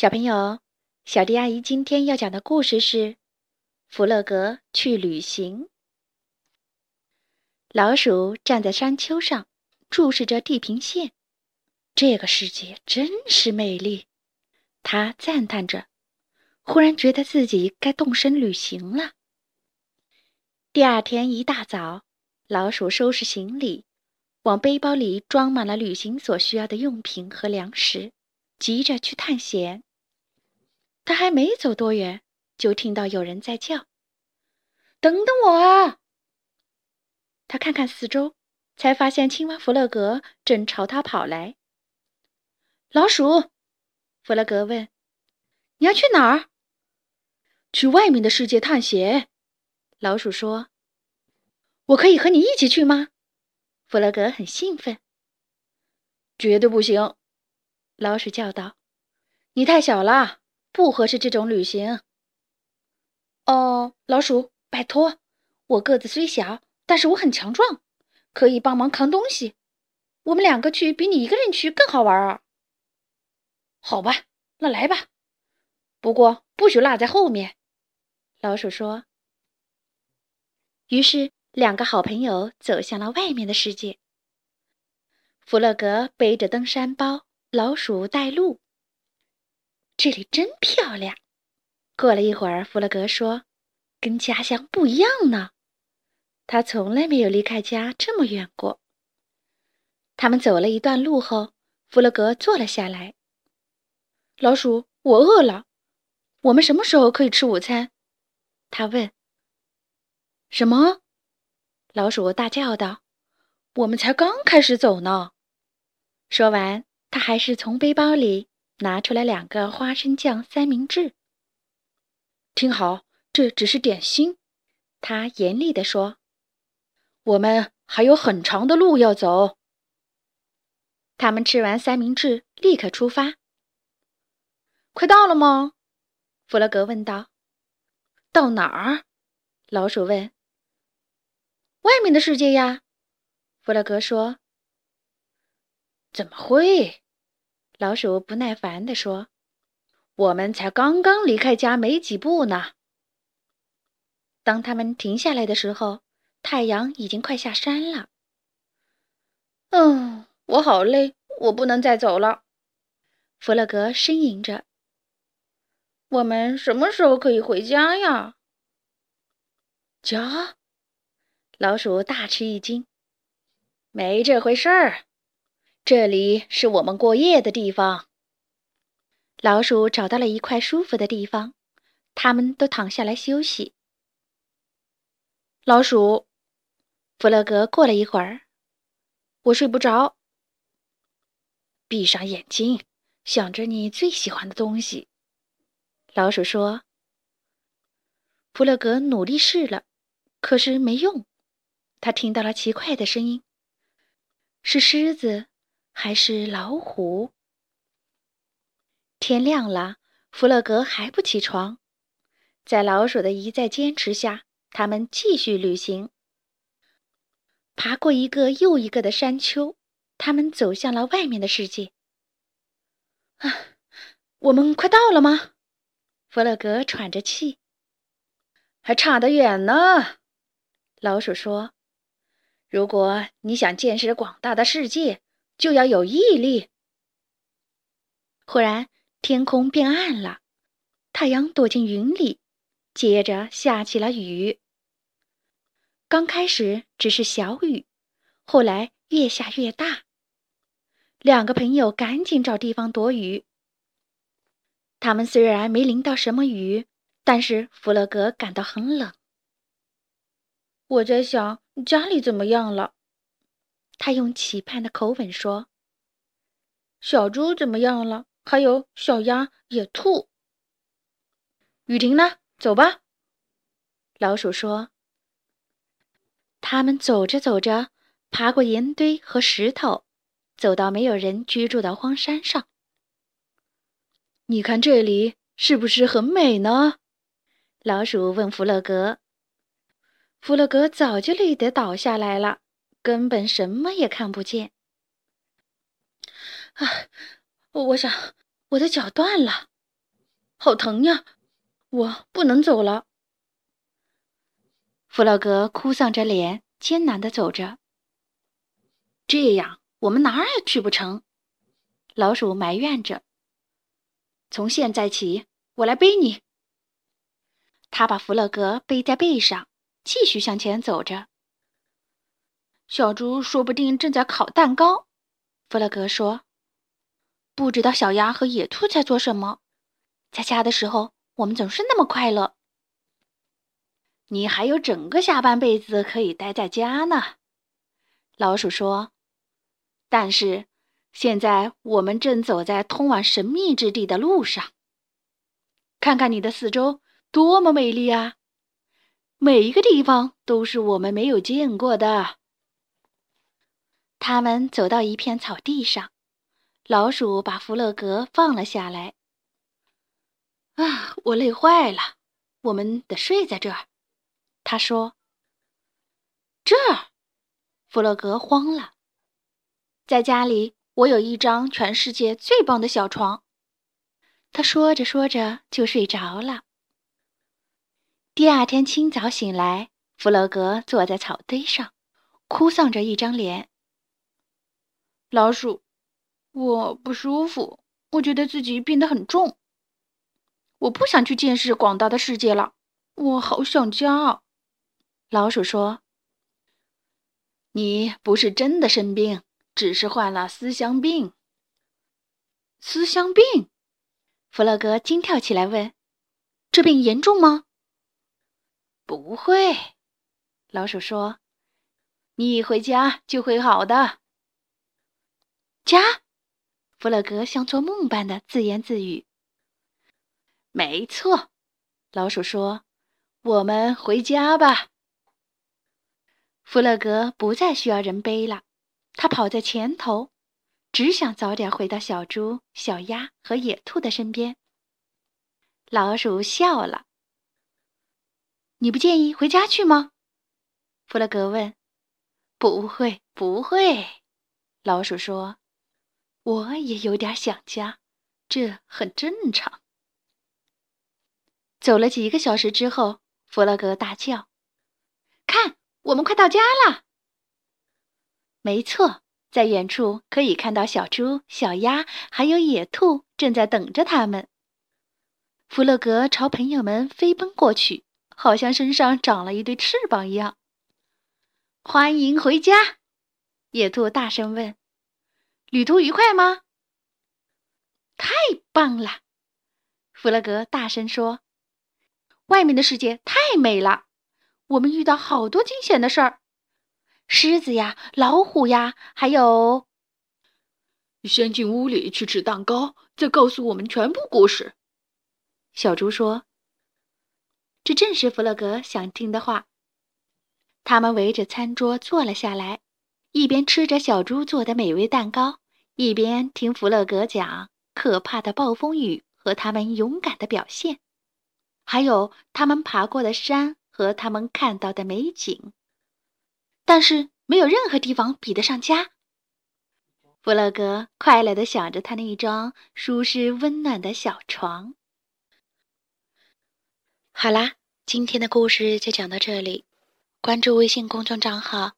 小朋友，小迪阿姨今天要讲的故事是《弗洛格去旅行》。老鼠站在山丘上，注视着地平线。这个世界真是美丽，它赞叹着。忽然觉得自己该动身旅行了。第二天一大早，老鼠收拾行李，往背包里装满了旅行所需要的用品和粮食，急着去探险。他还没走多远，就听到有人在叫：“等等我啊！”他看看四周，才发现青蛙弗洛格正朝他跑来。老鼠，弗洛格问：“你要去哪儿？”“去外面的世界探险。”老鼠说。“我可以和你一起去吗？”弗洛格很兴奋。“绝对不行！”老鼠叫道，“你太小了。”不合适这种旅行。哦，老鼠，拜托，我个子虽小，但是我很强壮，可以帮忙扛东西。我们两个去比你一个人去更好玩啊。好吧，那来吧。不过不许落在后面。老鼠说。于是，两个好朋友走向了外面的世界。弗洛格背着登山包，老鼠带路。这里真漂亮。过了一会儿，弗洛格说：“跟家乡不一样呢。他从来没有离开家这么远过。”他们走了一段路后，弗洛格坐了下来。“老鼠，我饿了。我们什么时候可以吃午餐？”他问。“什么？”老鼠大叫道，“我们才刚开始走呢！”说完，他还是从背包里。拿出来两个花生酱三明治。听好，这只是点心。他严厉地说：“我们还有很长的路要走。”他们吃完三明治，立刻出发。快到了吗？弗洛格问道。“到哪儿？”老鼠问。“外面的世界呀。”弗洛格说。“怎么会？”老鼠不耐烦地说：“我们才刚刚离开家没几步呢。”当他们停下来的时候，太阳已经快下山了。“嗯，我好累，我不能再走了。”弗洛格呻吟着。“我们什么时候可以回家呀？”家？老鼠大吃一惊。“没这回事儿。”这里是我们过夜的地方。老鼠找到了一块舒服的地方，他们都躺下来休息。老鼠，弗洛格过了一会儿，我睡不着。闭上眼睛，想着你最喜欢的东西。老鼠说。弗洛格努力试了，可是没用。他听到了奇怪的声音，是狮子。还是老虎。天亮了，弗洛格还不起床。在老鼠的一再坚持下，他们继续旅行。爬过一个又一个的山丘，他们走向了外面的世界。啊，我们快到了吗？弗洛格喘着气。还差得远呢，老鼠说：“如果你想见识广大的世界。”就要有毅力。忽然，天空变暗了，太阳躲进云里，接着下起了雨。刚开始只是小雨，后来越下越大。两个朋友赶紧找地方躲雨。他们虽然没淋到什么雨，但是弗洛格感到很冷。我在想家里怎么样了。他用期盼的口吻说：“小猪怎么样了？还有小鸭、野兔。”雨停了，走吧。老鼠说。他们走着走着，爬过岩堆和石头，走到没有人居住的荒山上。你看这里是不是很美呢？老鼠问弗洛格。弗洛格早就累得倒下来了。根本什么也看不见。啊，我想我的脚断了。好疼呀！我不能走了。弗洛格哭丧着脸，艰难地走着。这样我们哪儿也去不成。老鼠埋怨着。从现在起，我来背你。他把弗洛格背在背上，继续向前走着。小猪说不定正在烤蛋糕，弗洛格说。不知道小鸭和野兔在做什么。在家的时候，我们总是那么快乐。你还有整个下半辈子可以待在家呢，老鼠说。但是现在我们正走在通往神秘之地的路上。看看你的四周，多么美丽啊！每一个地方都是我们没有见过的。他们走到一片草地上，老鼠把弗洛格放了下来。啊，我累坏了，我们得睡在这儿。他说：“这儿。”弗洛格慌了。在家里，我有一张全世界最棒的小床。他说着说着就睡着了。第二天清早醒来，弗洛格坐在草堆上，哭丧着一张脸。老鼠，我不舒服，我觉得自己病得很重。我不想去见识广大的世界了，我好想家。老鼠说：“你不是真的生病，只是患了思乡病。”思乡病？弗洛格惊跳起来问：“这病严重吗？”“不会。”老鼠说，“你一回家就会好的。”家？弗洛格像做梦般的自言自语：“没错。”老鼠说，“我们回家吧。”弗洛格不再需要人背了，他跑在前头，只想早点回到小猪、小鸭和野兔的身边。老鼠笑了：“你不介意回家去吗？”弗洛格问。“不会，不会。”老鼠说，“我也有点想家，这很正常。”走了几个小时之后，弗洛格大叫：“看！”我们快到家了。没错，在远处可以看到小猪、小鸭还有野兔正在等着他们。弗洛格朝朋友们飞奔过去，好像身上长了一对翅膀一样。欢迎回家，野兔大声问：“旅途愉快吗？”“太棒了！”弗洛格大声说，“外面的世界太美了。”我们遇到好多惊险的事儿，狮子呀，老虎呀，还有……先进屋里去吃蛋糕，再告诉我们全部故事。小猪说：“这正是弗洛格想听的话。”他们围着餐桌坐了下来，一边吃着小猪做的美味蛋糕，一边听弗洛格讲可怕的暴风雨和他们勇敢的表现，还有他们爬过的山。和他们看到的美景，但是没有任何地方比得上家。弗洛格快乐地想着他那一张舒适温暖的小床。好啦，今天的故事就讲到这里。关注微信公众账号“